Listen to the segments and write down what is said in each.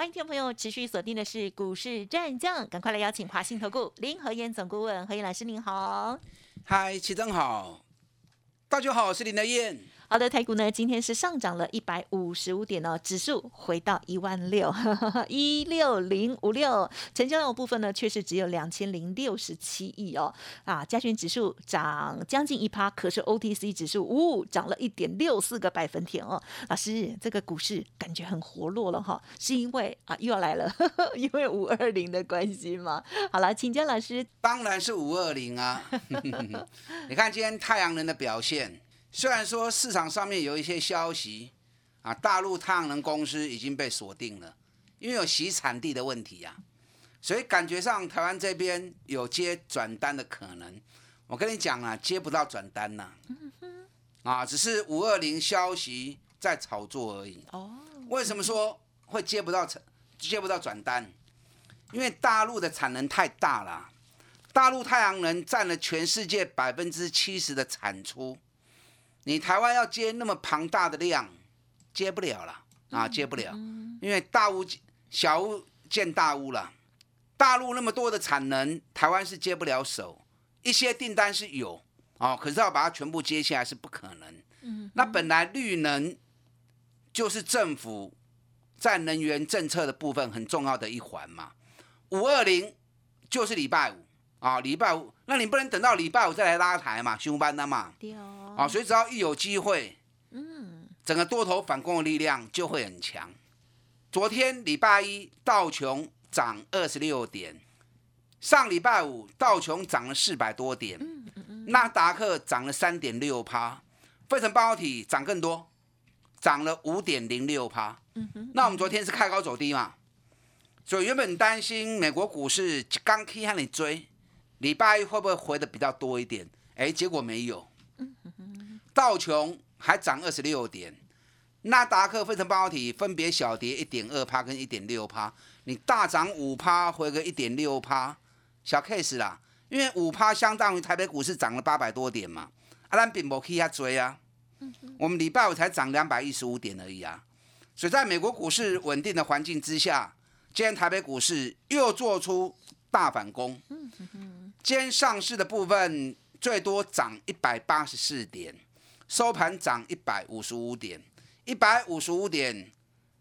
欢迎听众朋友持续锁定的是股市战将，赶快来邀请华信投顾林和燕总顾问何燕老师，您好。嗨，齐正好，大家好，我是林和燕。好的，台股呢今天是上涨了一百五十五点哦，指数回到一万六 一六零五六，成交量部分呢却是只有两千零六十七亿哦啊，加权指数涨将近一趴，可是 OTC 指数呜涨了一点六四个百分点哦。老师，这个股市感觉很活络了哈，是因为啊又要来了，因为五二零的关系吗？好了，请教老师，当然是五二零啊。你看今天太阳能的表现。虽然说市场上面有一些消息啊，大陆太阳能公司已经被锁定了，因为有洗产地的问题呀，所以感觉上台湾这边有接转单的可能。我跟你讲啊，接不到转单呐，啊，只是五二零消息在炒作而已。哦，为什么说会接不到接不到转单？因为大陆的产能太大了，大陆太阳能占了全世界百分之七十的产出。你台湾要接那么庞大的量，接不了了啊，接不了，因为大屋小屋建大屋了。大陆那么多的产能，台湾是接不了手。一些订单是有哦，可是要把它全部接下来是不可能。嗯，那本来绿能就是政府在能源政策的部分很重要的一环嘛。五二零就是礼拜五啊，礼拜五，那你不能等到礼拜五再来拉台嘛，休班的嘛。啊，所以只要一有机会，嗯，整个多头反攻的力量就会很强。昨天礼拜一道琼涨二十六点，上礼拜五道琼涨了四百多点，嗯嗯嗯，纳达克涨了三点六趴，费城半导体涨更多，涨了五点零六趴。嗯哼，那我们昨天是开高走低嘛，所以原本担心美国股市刚开向你追，礼拜一会不会回的比较多一点？哎，结果没有。道琼还涨二十六点，纳达克、分成半导体分别小跌一点二趴跟一点六趴。你大涨五趴，回个一点六趴，小 case 啦。因为五趴相当于台北股市涨了八百多点嘛。啊，咱并冇去遐追啊。我们礼拜五才涨两百一十五点而已啊。所以在美国股市稳定的环境之下，今天台北股市又做出大反攻。今天上市的部分最多涨一百八十四点。收盘涨一百五十五点，一百五十五点，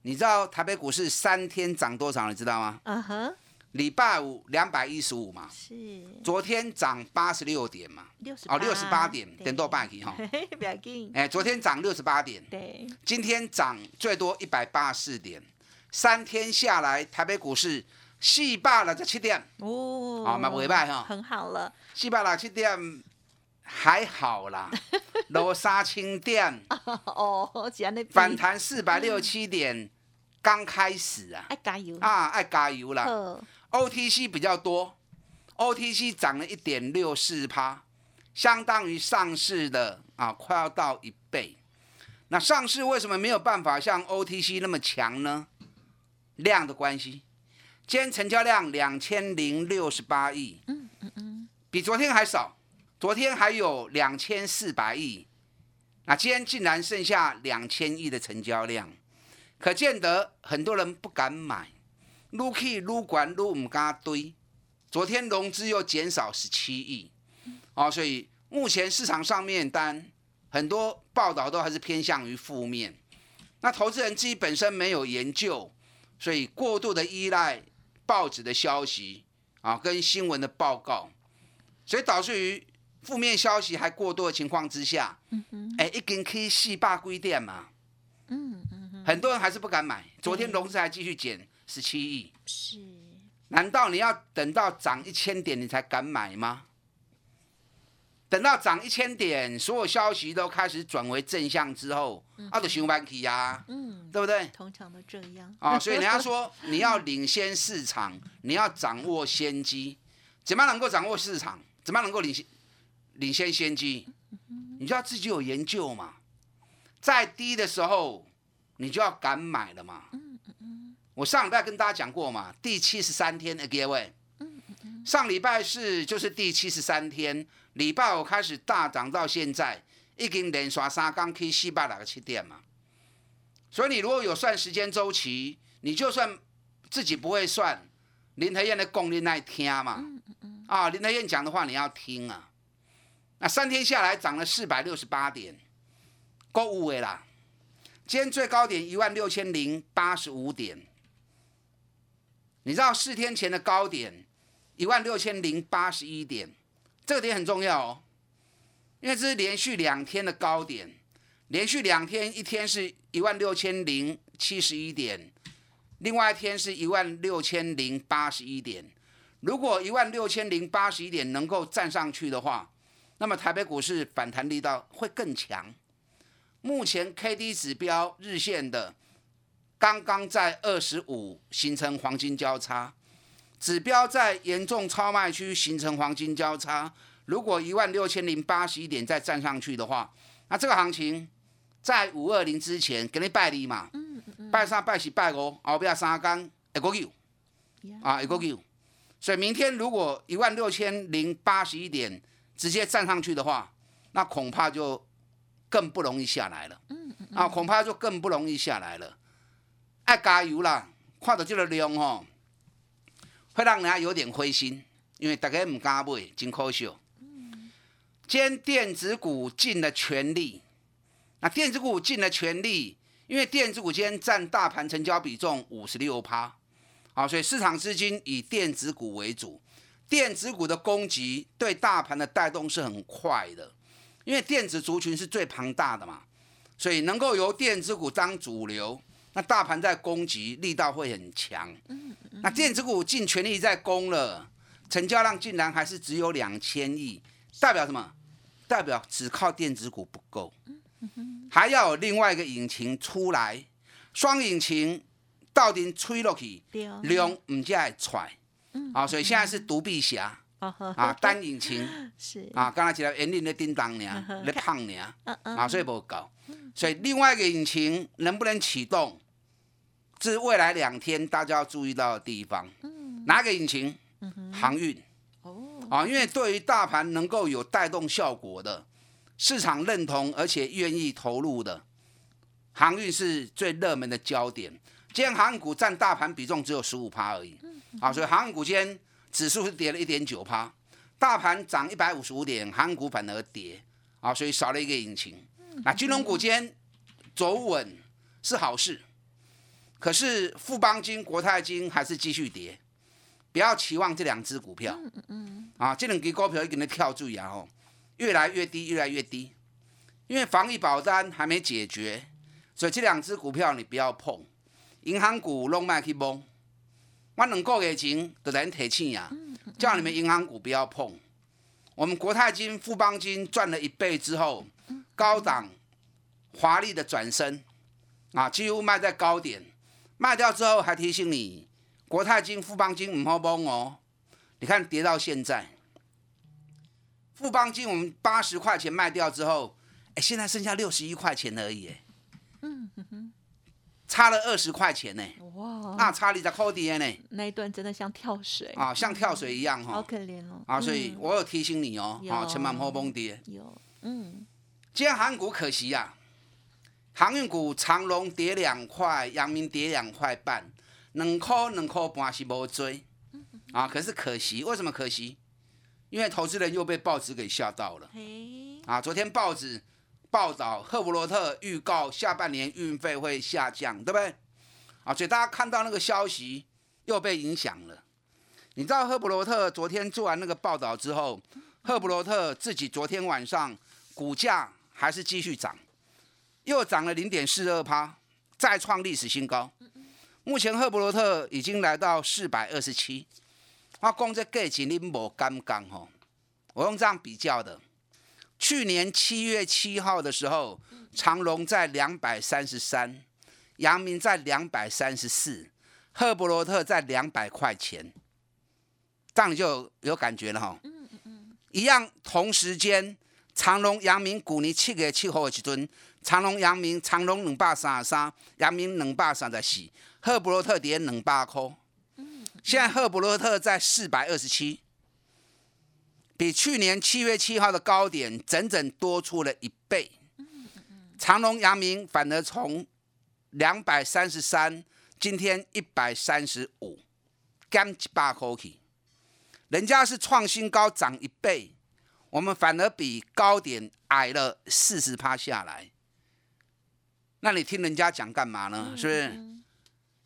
你知道台北股市三天涨多少？你知道吗？嗯哼，礼拜五两百一十五嘛，是，昨天涨八十六点嘛，六十哦六十八点，点多半去哈，不要紧，哎，昨天涨六十八点，对，今天涨最多一百八十四点，三天下来台北股市四百六十七点，哦，啊，蛮尾拜哈，很好了，四百六十七点。还好啦，罗沙清点哦，反弹四百六十七点，刚开始啊，爱加油啊，爱加油啦。OTC 比较多，OTC 涨了一点六四趴，相当于上市的啊，快要到一倍。那上市为什么没有办法像 OTC 那么强呢？量的关系，今天成交量两千零六十八亿，嗯嗯嗯，比昨天还少。昨天还有两千四百亿，那今天竟然剩下两千亿的成交量，可见得很多人不敢买，撸去撸管撸唔敢堆。昨天融资又减少十七亿，哦，所以目前市场上面单很多报道都还是偏向于负面。那投资人自己本身没有研究，所以过度的依赖报纸的消息啊，跟新闻的报告，所以导致于。负面消息还过多的情况之下，哎，一根 K 四八规店嘛，嗯嗯很多人还是不敢买。昨天融资还继续减十七亿，是？难道你要等到涨一千点你才敢买吗？等到涨一千点，所有消息都开始转为正向之后，啊，就熊班去呀，嗯，对不对？通常都这样啊，所以人家说你要领先市场，你要掌握先机，怎么能够掌握市场？怎么能够领先？领先先机，你就要自己有研究嘛。再低的时候，你就要敢买了嘛。我上礼拜跟大家讲过嘛，第七十三天的各位，上礼拜四就是第七十三天，礼拜五开始大涨到现在，已经连刷三刚 K 四百两个七点嘛。所以你如果有算时间周期，你就算自己不会算，林德燕的功力那听嘛。啊，林德燕讲的话你要听啊。那三天下来涨了四百六十八点，够五位啦。今天最高点一万六千零八十五点。你知道四天前的高点一万六千零八十一点，这个点很重要哦，因为这是连续两天的高点，连续两天，一天是一万六千零七十一点，另外一天是一万六千零八十一点。如果一万六千零八十一点能够站上去的话，那么台北股市反弹力道会更强。目前 K D 指标日线的。刚刚在二十五形成黄金交叉，指标在严重超卖区形成黄金交叉。如果一万六千零八十一点再站上去的话，那这个行情在五二零之前给你拜礼嘛？拜三拜四拜五，后边三更一个 Q 啊，一个 Q。所以明天如果一万六千零八十一点直接站上去的话，那恐怕就更不容易下来了。嗯嗯啊，恐怕就更不容易下来了。爱加油啦！看到这个量哦，会让人家有点灰心，因为大家唔敢买，真可惜。今天电子股尽了全力，那电子股尽了全力，因为电子股今天占大盘成交比重五十六趴，好，所以市场资金以电子股为主。电子股的攻击对大盘的带动是很快的，因为电子族群是最庞大的嘛，所以能够由电子股当主流。那大盘在攻击力道会很强，那电子股尽全力在攻了，成交量竟然还是只有两千亿，代表什么？代表只靠电子股不够，还要有另外一个引擎出来，双引擎到底吹落去，量唔再踹，啊，所以现在是独臂侠，啊，单引擎 是啊，刚才提到引擎的叮当呢，咧胖呢，啊，所以不够。所以另外一个引擎能不能启动，这是未来两天大家要注意到的地方。哪个引擎？航运。哦。啊，因为对于大盘能够有带动效果的，市场认同而且愿意投入的，航运是最热门的焦点。今天航运股占大盘比重只有十五趴而已。啊，所以航运股今天指数是跌了一点九趴，大盘涨一百五十五点，航运股反而跌。啊，所以少了一个引擎。那金融股间走稳是好事，可是富邦金、国泰金还是继续跌，不要期望这两只股票。啊，这两只股票一定要跳注意啊！哦，越来越低，越来越低，因为防疫保单还没解决，所以这两只股票你不要碰。银行股弄卖去崩，我两个月前就来提醒呀，叫你们银行股不要碰。我们国泰金、富邦金赚了一倍之后。高档华丽的转身啊，几乎卖在高点，卖掉之后还提醒你，国泰金、富邦金唔好崩哦。你看跌到现在，富邦金我们八十块钱卖掉之后，哎，现在剩下六十一块钱而已，差了二十块钱呢。哇，那差你在扣底呢？那一段真的像跳水啊，像跳水一样哈，好可怜哦。啊，所以我有提醒你哦，啊，千万不好崩跌。有，嗯。今天航运股可惜呀，航运股长隆跌两块，阳明跌两块半，两块两块半是无追啊。可是可惜，为什么可惜？因为投资人又被报纸给吓到了。啊，昨天报纸报道赫伯罗特预告下半年运费会下降，对不对？啊，所以大家看到那个消息又被影响了。你知道赫伯罗特昨天做完那个报道之后，赫伯罗特自己昨天晚上股价。还是继续涨，又涨了零点四二趴，再创历史新高。目前赫伯罗特已经来到四百二十七。我讲这价钱你无敢讲吼？我用这样比较的：去年七月七号的时候，长隆在两百三十三，阳明在两百三十四，赫伯罗特在两百块钱，这样就有感觉了哈。一样同时间，长隆、阳明、股尼七月七号的时阵，长隆、阳明、长隆两百三十三，阳明两百三十四，赫伯罗特跌两百块。现在赫伯罗特在四百二十七，比去年七月七号的高点整整多出了一倍。长隆、阳明反而从两百三十三，今天一百三十五，减一百块去。人家是创新高涨一倍，我们反而比高点矮了四十趴下来。那你听人家讲干嘛呢？是不是？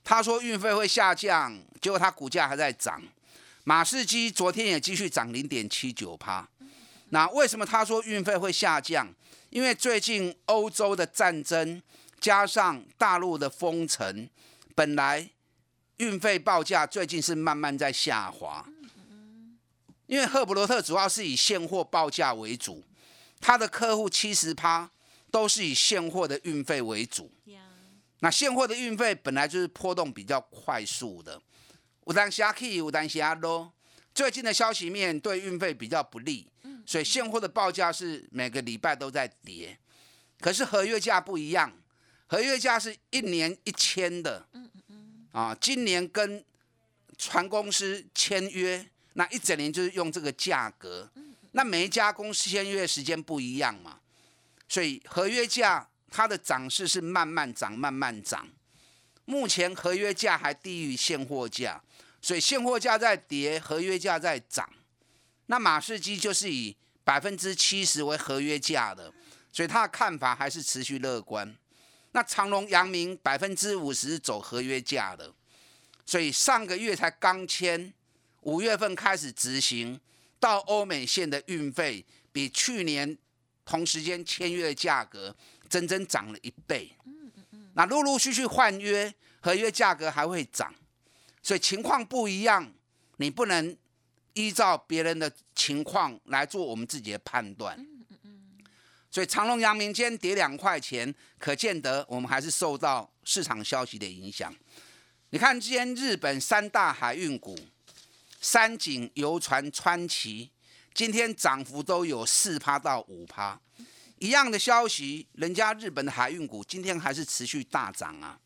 他说运费会下降，结果他股价还在涨。马士基昨天也继续涨零点七九趴。那为什么他说运费会下降？因为最近欧洲的战争加上大陆的封城，本来运费报价最近是慢慢在下滑。因为赫伯罗特主要是以现货报价为主，他的客户七十趴都是以现货的运费为主。那现货的运费本来就是波动比较快速的，有当下起，有当下落。最近的消息面对运费比较不利，所以现货的报价是每个礼拜都在跌。可是合约价不一样，合约价是一年一签的。啊，今年跟船公司签约。那一整年就是用这个价格，那每一家公司签约时间不一样嘛，所以合约价它的涨势是慢慢涨，慢慢涨。目前合约价还低于现货价，所以现货价在跌，合约价在涨。那马士基就是以百分之七十为合约价的，所以他的看法还是持续乐观。那长隆、阳明百分之五十走合约价的，所以上个月才刚签。五月份开始执行，到欧美线的运费比去年同时间签约的价格整整涨了一倍。那陆陆续续换约，合约价格还会涨，所以情况不一样，你不能依照别人的情况来做我们自己的判断。所以长隆、阳明间跌两块钱，可见得我们还是受到市场消息的影响。你看，今天日本三大海运股。三井、游船、川崎，今天涨幅都有四趴到五趴，一样的消息，人家日本的海运股今天还是持续大涨啊，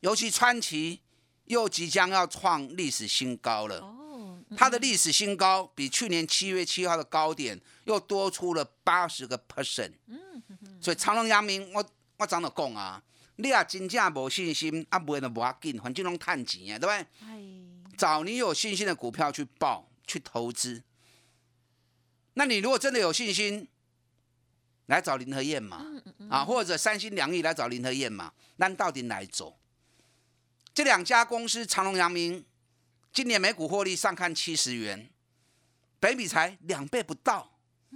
尤其川崎又即将要创历史新高了。哦，它的历史新高比去年七月七号的高点又多出了八十个 percent。嗯，所以长隆、阳明，我我怎么讲啊？你啊真正无信心，啊买都无要紧，反正拢赚钱啊，对不对？找你有信心的股票去报去投资。那你如果真的有信心，来找林和燕嘛，啊，或者三心两意来找林和燕嘛，那到底哪一种？这两家公司长隆、阳明，今年每股获利上看七十元，北比才两倍不到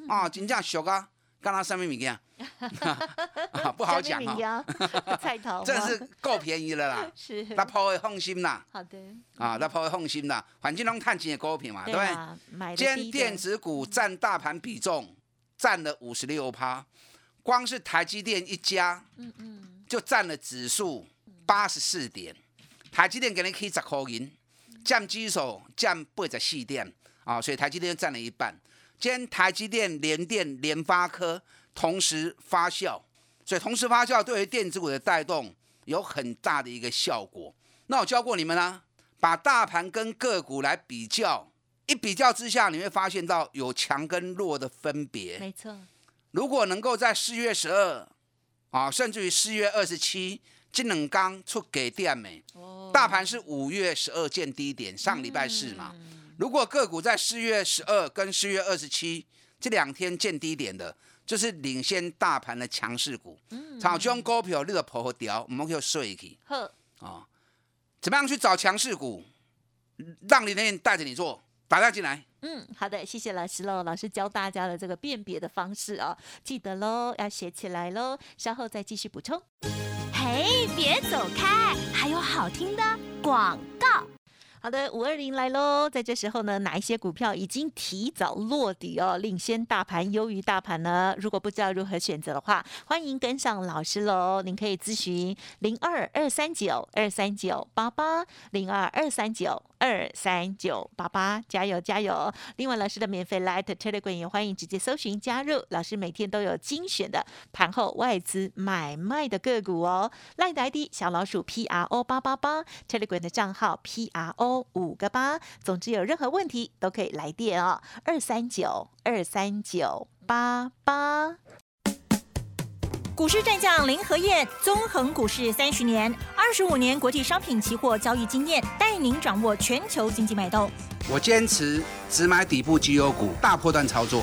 啊，金价小啊。刚刚上面米件，不好讲啊。菜头，真是够便宜了啦。是，那抛会放心啦。好的。啊，那抛会放心啦。环境中探钱的股票嘛，对不对？今天电子股占大盘比重占了五十六趴，光是台积电一家，嗯嗯，就占了指数八十四点。台积电给你可以十块银，占基手占八十四点啊，所以台积电占了一半。今天台积电、联电、联发科同时发酵，所以同时发酵对于电子股的带动有很大的一个效果。那我教过你们啦，把大盘跟个股来比较，一比较之下，你会发现到有强跟弱的分别。没错，如果能够在四月十二啊，甚至于四月二十七，金冷刚出给电美，大盘是五月十二见低点，上礼拜四嘛。如果个股在四月十二跟四月二十七这两天见低点的，就是领先大盘的强势股。嗯，炒中股票你个破和掉，我们可以睡去。呵，啊，怎么样去找强势股，让你的人带着你做，打家进来。嗯，好的，谢谢老师喽。老师教大家的这个辨别的方式哦，记得喽，要写起来喽。稍后再继续补充。嘿，别走开，还有好听的广告。好的，五二零来喽！在这时候呢，哪一些股票已经提早落底哦，领先大盘，优于大盘呢？如果不知道如何选择的话，欢迎跟上老师喽！您可以咨询零二二三九二三九八八零二二三九二三九八八，加油加油！另外，老师的免费 Light Telegram 也欢迎直接搜寻加入，老师每天都有精选的盘后外资买卖的个股哦。Light ID 小老鼠 P R O 八八八，Telegram 的账号 P R O 五个八。总之有任何问题都可以来电哦，二三九二三九八八。股市战将林和燕，纵横股市三十年，二十五年国际商品期货交易经验，带您掌握全球经济脉动。我坚持只买底部绩优股，大波段操作。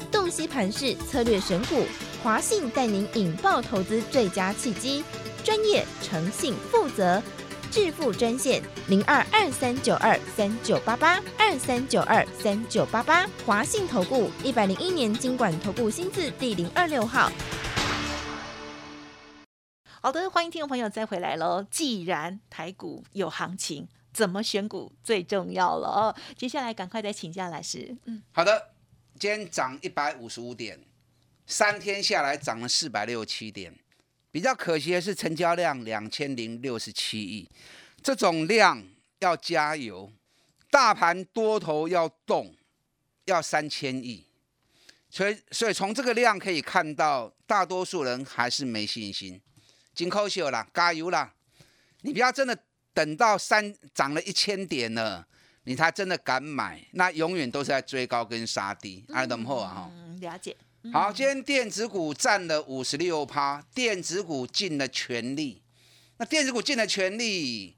洞悉盘势策略选股，华信带您引爆投资最佳契机，专业、诚信、负责。致富专线零二二三九二三九八八二三九二三九八八，华信投顾一百零一年经管投顾新字第零二六号。好的，欢迎听众朋友再回来喽。既然台股有行情，怎么选股最重要了哦。接下来赶快再请教老师。嗯，好的，今天涨一百五十五点，三天下来涨了四百六十七点。比较可惜的是，成交量两千零六十七亿，这种量要加油。大盘多头要动，要三千亿。所以，所以从这个量可以看到，大多数人还是没信心。金扣秀啦，加油啦！你不要真的等到三涨了一千点了，你才真的敢买，那永远都是在追高跟杀低，爱怎么后啊？哈，了解。好，今天电子股占了五十六趴，电子股尽了全力。那电子股尽了全力，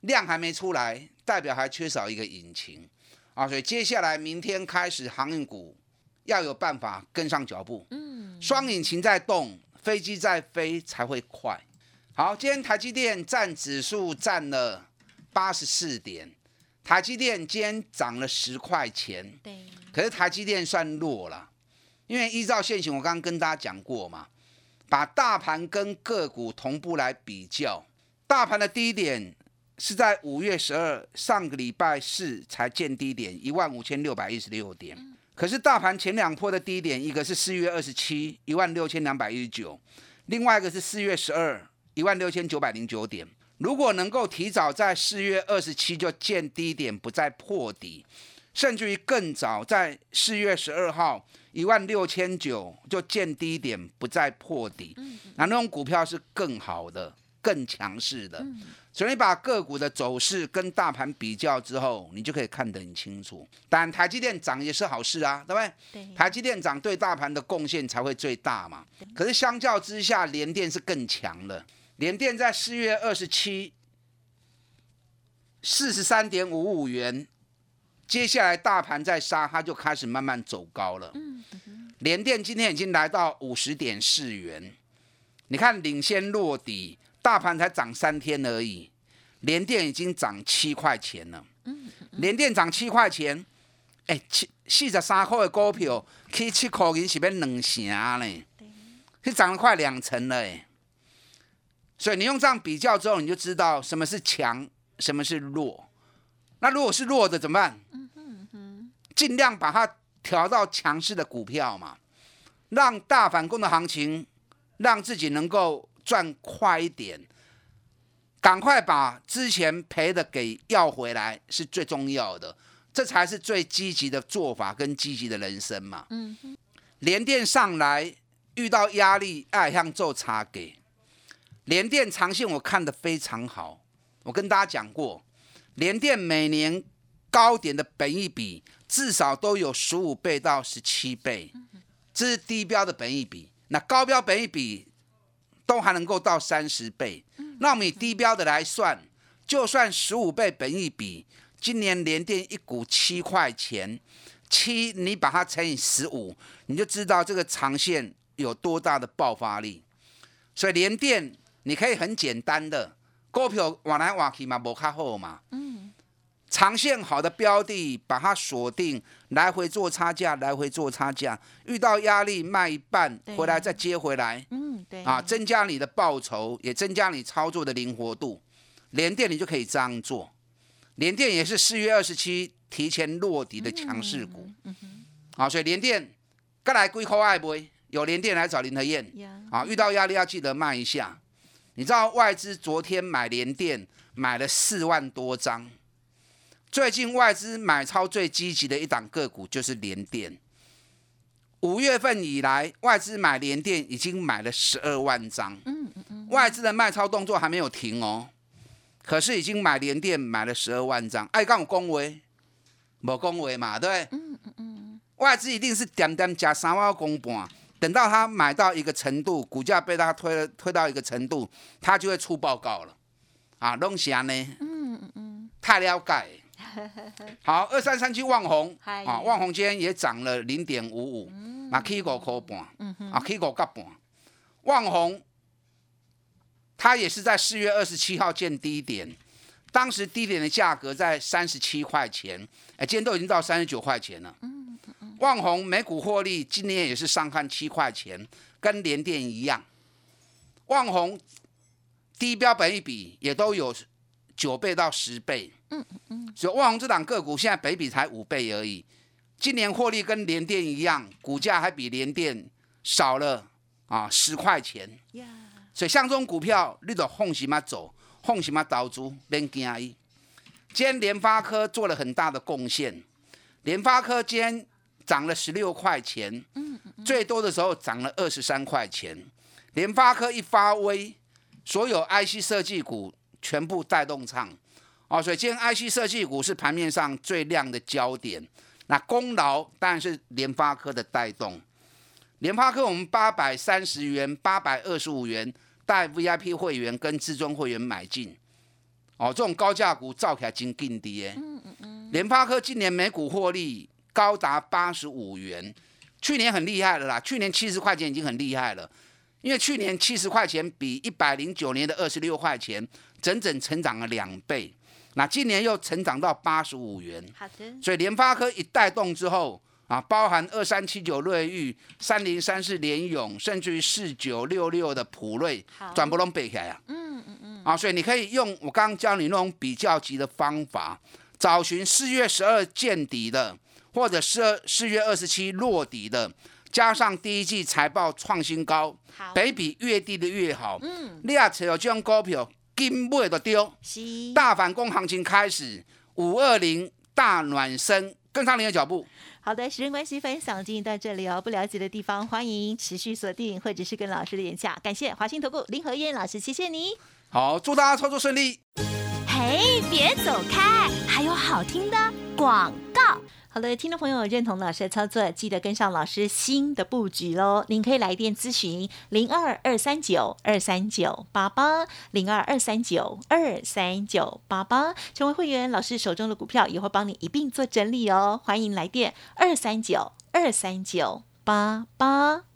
量还没出来，代表还缺少一个引擎啊。所以接下来明天开始，航运股要有办法跟上脚步。嗯，双引擎在动。飞机在飞才会快。好，今天台积电占指数占了八十四点，台积电今天涨了十块钱。对。可是台积电算弱了，因为依照现行，我刚刚跟大家讲过嘛，把大盘跟个股同步来比较，大盘的低点是在五月十二上个礼拜四才见低点一万五千六百一十六点。可是大盘前两波的低点，一个是四月二十七一万六千两百一十九，另外一个是四月十二一万六千九百零九点。如果能够提早在四月二十七就见低点，不再破底，甚至于更早在四月十二号一万六千九就见低点，不再破底，那那种股票是更好的、更强势的。所以你把个股的走势跟大盘比较之后，你就可以看得很清楚。但台积电涨也是好事啊，对不对？对。台积电涨对大盘的贡献才会最大嘛。可是相较之下，联电是更强的。联电在四月二十七四十三点五五元，接下来大盘在杀，它就开始慢慢走高了。嗯。联电今天已经来到五十点四元，你看领先落底。大盘才涨三天而已，连电已经涨七块钱了。嗯，连电涨七块钱，哎，七四十三块的股票，去七块钱是变两成嘞，是涨了快两成了。所以你用这样比较之后，你就知道什么是强，什么是弱。那如果是弱的怎么办？尽量把它调到强势的股票嘛，让大反攻的行情，让自己能够。赚快一点，赶快把之前赔的给要回来是最重要的，这才是最积极的做法跟积极的人生嘛。嗯哼，连电上来遇到压力，爱向做差给连电长线我看的非常好，我跟大家讲过，连电每年高点的本益比至少都有十五倍到十七倍，这是低标的本益比，那高标本益比。都还能够到三十倍，那我们以低标的来算，就算十五倍本益比，今年连电一股七块钱，七你把它乘以十五，你就知道这个长线有多大的爆发力。所以连电你可以很简单的股票往来往去嘛，无卡好嘛。嗯。长线好的标的，把它锁定，来回做差价，来回做差价，遇到压力卖一半，回来再接回来。嗯，对。啊，增加你的报酬，也增加你操作的灵活度。连电你就可以这样做。连电也是四月二十七提前落底的强势股。嗯哼。好，所以连电，该来归口爱不？有连电来找林和燕。啊，遇到压力要记得卖一下。你知道外资昨天买联电买了四万多张。最近外资买超最积极的一档个股就是联电。五月份以来，外资买联电已经买了十二万张。嗯嗯嗯。外资的卖超动作还没有停哦，可是已经买联电买了十二万张。爱讲恭维，无恭维嘛，对？嗯嗯嗯。外资一定是点点加三万公半，等到他买到一个程度，股价被他推了推到一个程度，他就会出报告了。啊，弄啥呢？嗯嗯嗯。太了解。好，二三三七旺红啊，旺红今天也涨了零点五五，那 K 五块半，啊 K 五角半。旺红它也是在四月二十七号见低点，当时低点的价格在三十七块钱，哎，今天都已经到三十九块钱了。旺红每股获利今年也是上看七块钱，跟联电一样。旺红低标本一比也都有九倍到十倍。嗯嗯所以旺宏这档个股现在北比才五倍而已，今年获利跟联电一样，股价还比联电少了啊十块钱。所以像这种股票，你都放心嘛走，放心嘛投资，别惊伊。今天联发科做了很大的贡献，联发科今天涨了十六块钱，嗯嗯，最多的时候涨了二十三块钱。联发科一发威，所有 IC 设计股全部带动唱。哦，所以今天 IC 设计股是盘面上最亮的焦点。那功劳当然是联发科的带动。联发科我们八百三十元、八百二十五元带 VIP 会员跟至尊会员买进。哦，这种高价股造起来真劲跌。嗯嗯嗯。联发科今年每股获利高达八十五元，去年很厉害了啦。去年七十块钱已经很厉害了，因为去年七十块钱比一百零九年的二十六块钱整整成长了两倍。那今年又成长到八十五元，好的。所以联发科一带动之后啊，包含二三七九瑞昱、三零三四联勇，甚至于四九六六的普瑞，转不拢背起来啊。嗯嗯嗯。啊，所以你可以用我刚刚教你那种比较级的方法，找寻四月十二见底的，或者是四月二十七落底的，加上第一季财报创新高，北比越低的越好。嗯。你也持有这种股票。金不的丢，大反攻行情开始，五二零大暖身，跟上您的脚步。好的，时间关系，分享进行到这里哦。不了解的地方，欢迎持续锁定，或者是跟老师的联下。感谢华兴投顾林和燕老师，谢谢你。好，祝大家操作顺利。嘿，别走开，还有好听的广告。好的，听众朋友认同老师的操作，记得跟上老师新的布局喽。您可以来电咨询零二二三九二三九八八零二二三九二三九八八，成为会员，老师手中的股票也会帮你一并做整理哦。欢迎来电二三九二三九八八。